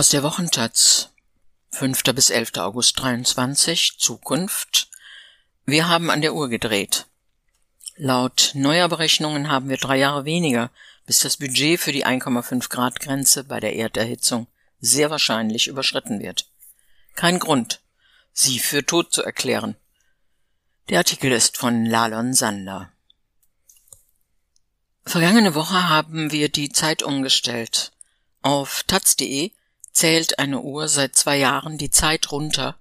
Aus der Wochentaz 5. bis 11. August 23 Zukunft Wir haben an der Uhr gedreht. Laut neuer Berechnungen haben wir drei Jahre weniger, bis das Budget für die 1,5 Grad Grenze bei der Erderhitzung sehr wahrscheinlich überschritten wird. Kein Grund, sie für tot zu erklären. Der Artikel ist von Lalon Sander. Vergangene Woche haben wir die Zeit umgestellt. Auf taz.de zählt eine Uhr seit zwei Jahren die Zeit runter,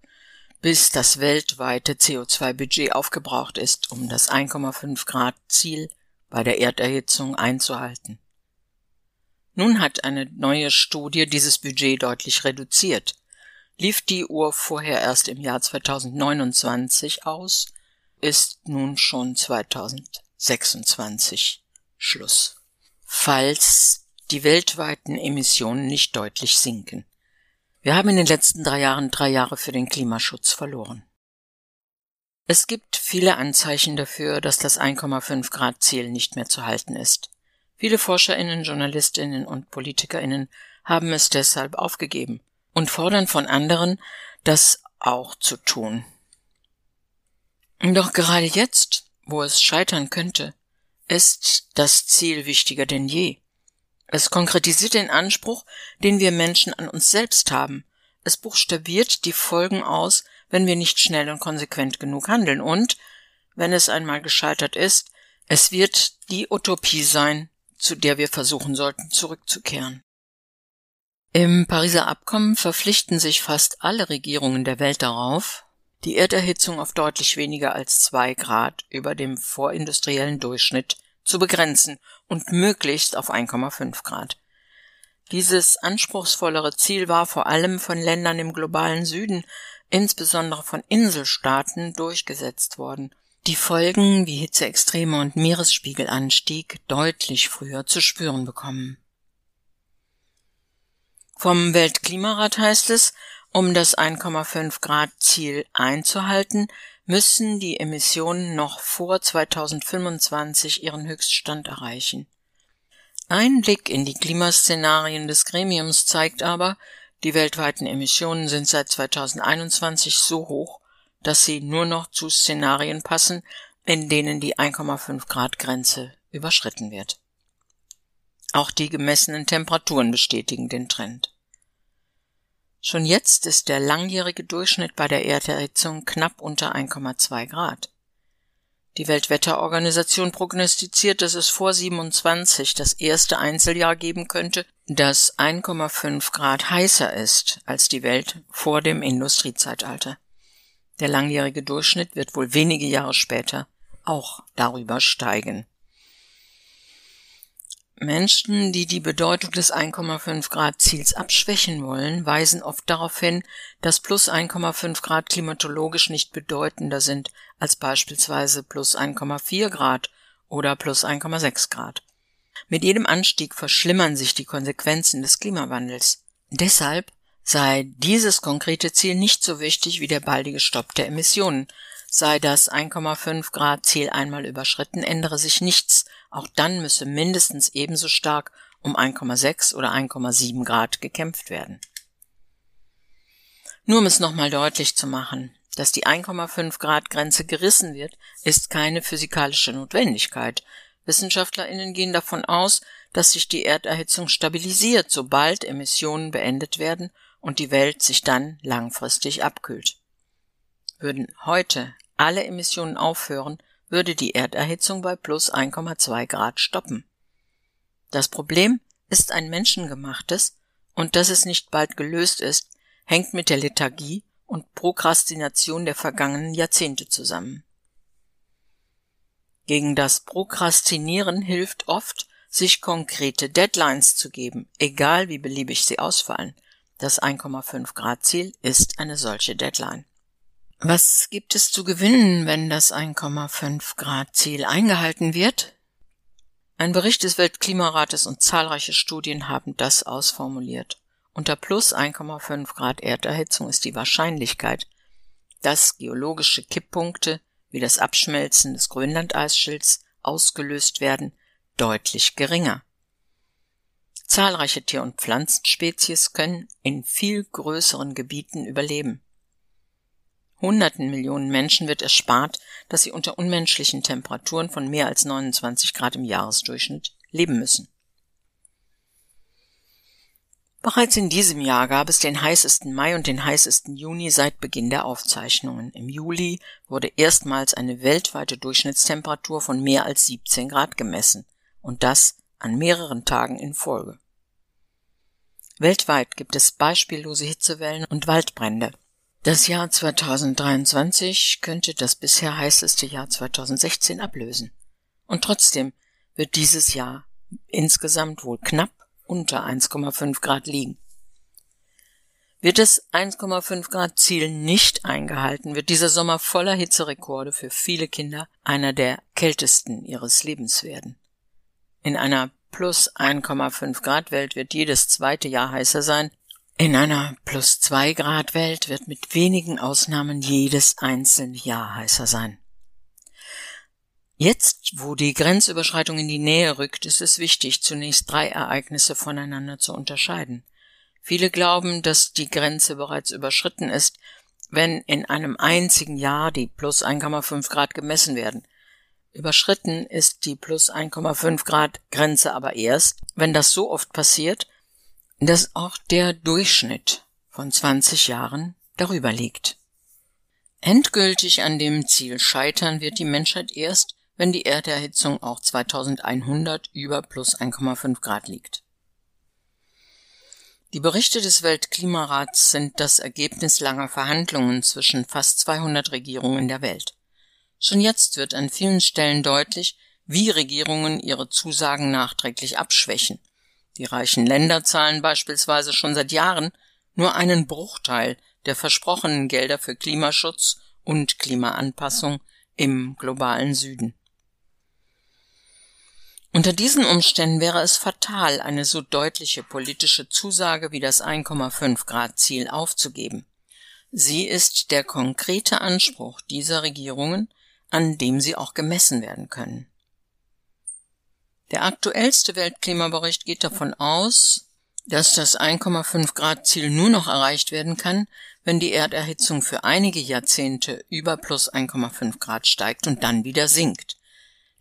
bis das weltweite CO2-Budget aufgebraucht ist, um das 1,5 Grad Ziel bei der Erderhitzung einzuhalten. Nun hat eine neue Studie dieses Budget deutlich reduziert. Lief die Uhr vorher erst im Jahr 2029 aus, ist nun schon 2026 Schluss. Falls die weltweiten Emissionen nicht deutlich sinken. Wir haben in den letzten drei Jahren drei Jahre für den Klimaschutz verloren. Es gibt viele Anzeichen dafür, dass das 1,5 Grad Ziel nicht mehr zu halten ist. Viele Forscherinnen, Journalistinnen und Politikerinnen haben es deshalb aufgegeben und fordern von anderen, das auch zu tun. Doch gerade jetzt, wo es scheitern könnte, ist das Ziel wichtiger denn je. Es konkretisiert den Anspruch, den wir Menschen an uns selbst haben. Es buchstabiert die Folgen aus, wenn wir nicht schnell und konsequent genug handeln. Und, wenn es einmal gescheitert ist, es wird die Utopie sein, zu der wir versuchen sollten zurückzukehren. Im Pariser Abkommen verpflichten sich fast alle Regierungen der Welt darauf, die Erderhitzung auf deutlich weniger als zwei Grad über dem vorindustriellen Durchschnitt zu begrenzen und möglichst auf 1,5 Grad. Dieses anspruchsvollere Ziel war vor allem von Ländern im globalen Süden, insbesondere von Inselstaaten, durchgesetzt worden, die Folgen wie Hitzeextreme und Meeresspiegelanstieg deutlich früher zu spüren bekommen. Vom Weltklimarat heißt es, um das 1,5 Grad Ziel einzuhalten, müssen die Emissionen noch vor 2025 ihren Höchststand erreichen. Ein Blick in die Klimaszenarien des Gremiums zeigt aber, die weltweiten Emissionen sind seit 2021 so hoch, dass sie nur noch zu Szenarien passen, in denen die 1,5 Grad Grenze überschritten wird. Auch die gemessenen Temperaturen bestätigen den Trend. Schon jetzt ist der langjährige Durchschnitt bei der Erderhitzung knapp unter 1,2 Grad. Die Weltwetterorganisation prognostiziert, dass es vor 27 das erste Einzeljahr geben könnte, das 1,5 Grad heißer ist als die Welt vor dem Industriezeitalter. Der langjährige Durchschnitt wird wohl wenige Jahre später auch darüber steigen. Menschen, die die Bedeutung des 1,5 Grad Ziels abschwächen wollen, weisen oft darauf hin, dass plus 1,5 Grad klimatologisch nicht bedeutender sind als beispielsweise plus 1,4 Grad oder plus 1,6 Grad. Mit jedem Anstieg verschlimmern sich die Konsequenzen des Klimawandels. Deshalb sei dieses konkrete Ziel nicht so wichtig wie der baldige Stopp der Emissionen, Sei das 1,5 Grad Ziel einmal überschritten, ändere sich nichts. Auch dann müsse mindestens ebenso stark um 1,6 oder 1,7 Grad gekämpft werden. Nur um es nochmal deutlich zu machen, dass die 1,5 Grad Grenze gerissen wird, ist keine physikalische Notwendigkeit. WissenschaftlerInnen gehen davon aus, dass sich die Erderhitzung stabilisiert, sobald Emissionen beendet werden und die Welt sich dann langfristig abkühlt. Würden heute alle Emissionen aufhören, würde die Erderhitzung bei plus 1,2 Grad stoppen. Das Problem ist ein menschengemachtes und dass es nicht bald gelöst ist, hängt mit der Lethargie und Prokrastination der vergangenen Jahrzehnte zusammen. Gegen das Prokrastinieren hilft oft, sich konkrete Deadlines zu geben, egal wie beliebig sie ausfallen. Das 1,5 Grad Ziel ist eine solche Deadline. Was gibt es zu gewinnen, wenn das 1,5 Grad Ziel eingehalten wird? Ein Bericht des Weltklimarates und zahlreiche Studien haben das ausformuliert. Unter plus 1,5 Grad Erderhitzung ist die Wahrscheinlichkeit, dass geologische Kipppunkte wie das Abschmelzen des Grönlandeisschilds ausgelöst werden, deutlich geringer. Zahlreiche Tier- und Pflanzenspezies können in viel größeren Gebieten überleben. Hunderten Millionen Menschen wird erspart, dass sie unter unmenschlichen Temperaturen von mehr als 29 Grad im Jahresdurchschnitt leben müssen. Bereits in diesem Jahr gab es den heißesten Mai und den heißesten Juni seit Beginn der Aufzeichnungen. Im Juli wurde erstmals eine weltweite Durchschnittstemperatur von mehr als 17 Grad gemessen und das an mehreren Tagen in Folge. Weltweit gibt es beispiellose Hitzewellen und Waldbrände. Das Jahr 2023 könnte das bisher heißeste Jahr 2016 ablösen. Und trotzdem wird dieses Jahr insgesamt wohl knapp unter 1,5 Grad liegen. Wird das 1,5 Grad Ziel nicht eingehalten, wird dieser Sommer voller Hitzerekorde für viele Kinder einer der kältesten ihres Lebens werden. In einer plus 1,5 Grad Welt wird jedes zweite Jahr heißer sein. In einer plus 2 Grad Welt wird mit wenigen Ausnahmen jedes einzelne Jahr heißer sein. Jetzt, wo die Grenzüberschreitung in die Nähe rückt, ist es wichtig, zunächst drei Ereignisse voneinander zu unterscheiden. Viele glauben, dass die Grenze bereits überschritten ist, wenn in einem einzigen Jahr die plus 1,5 Grad gemessen werden. Überschritten ist die plus 1,5 Grad Grenze aber erst, wenn das so oft passiert, dass auch der Durchschnitt von 20 Jahren darüber liegt. Endgültig an dem Ziel scheitern wird die Menschheit erst, wenn die Erderhitzung auch 2100 über plus 1,5 Grad liegt. Die Berichte des Weltklimarats sind das Ergebnis langer Verhandlungen zwischen fast 200 Regierungen der Welt. Schon jetzt wird an vielen Stellen deutlich, wie Regierungen ihre Zusagen nachträglich abschwächen. Die reichen Länder zahlen beispielsweise schon seit Jahren nur einen Bruchteil der versprochenen Gelder für Klimaschutz und Klimaanpassung im globalen Süden. Unter diesen Umständen wäre es fatal, eine so deutliche politische Zusage wie das 1,5 Grad Ziel aufzugeben. Sie ist der konkrete Anspruch dieser Regierungen, an dem sie auch gemessen werden können. Der aktuellste Weltklimabericht geht davon aus, dass das 1,5 Grad Ziel nur noch erreicht werden kann, wenn die Erderhitzung für einige Jahrzehnte über plus 1,5 Grad steigt und dann wieder sinkt.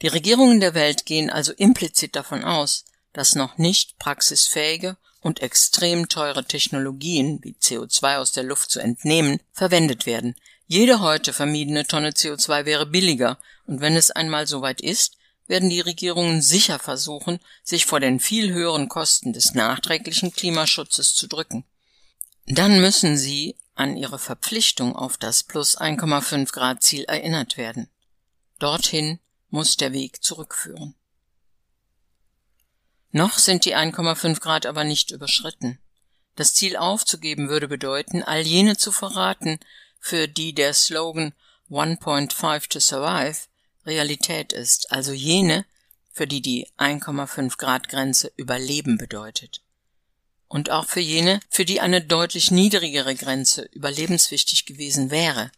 Die Regierungen der Welt gehen also implizit davon aus, dass noch nicht praxisfähige und extrem teure Technologien, wie CO2 aus der Luft zu entnehmen, verwendet werden, jede heute vermiedene Tonne CO2 wäre billiger, und wenn es einmal soweit ist, werden die Regierungen sicher versuchen, sich vor den viel höheren Kosten des nachträglichen Klimaschutzes zu drücken. Dann müssen sie an ihre Verpflichtung auf das plus 1,5 Grad Ziel erinnert werden. Dorthin muss der Weg zurückführen. Noch sind die 1,5 Grad aber nicht überschritten. Das Ziel aufzugeben würde bedeuten, all jene zu verraten, für die der Slogan 1.5 to Survive Realität ist, also jene, für die die 1,5 Grad Grenze Überleben bedeutet. Und auch für jene, für die eine deutlich niedrigere Grenze überlebenswichtig gewesen wäre.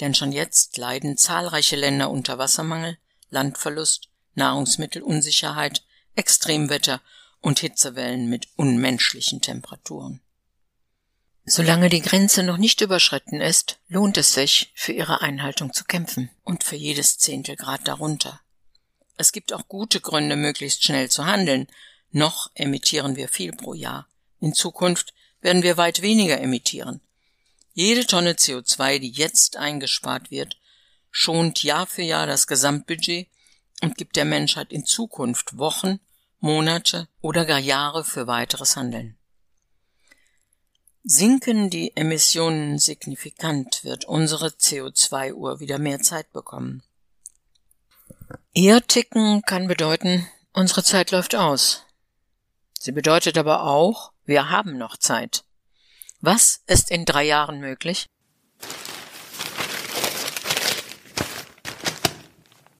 Denn schon jetzt leiden zahlreiche Länder unter Wassermangel, Landverlust, Nahrungsmittelunsicherheit, Extremwetter und Hitzewellen mit unmenschlichen Temperaturen. Solange die Grenze noch nicht überschritten ist, lohnt es sich, für ihre Einhaltung zu kämpfen und für jedes Zehntelgrad darunter. Es gibt auch gute Gründe, möglichst schnell zu handeln. Noch emittieren wir viel pro Jahr. In Zukunft werden wir weit weniger emittieren. Jede Tonne CO2, die jetzt eingespart wird, schont Jahr für Jahr das Gesamtbudget und gibt der Menschheit in Zukunft Wochen, Monate oder gar Jahre für weiteres Handeln. Sinken die Emissionen signifikant, wird unsere CO2-Uhr wieder mehr Zeit bekommen. Eher ticken kann bedeuten, unsere Zeit läuft aus. Sie bedeutet aber auch, wir haben noch Zeit. Was ist in drei Jahren möglich?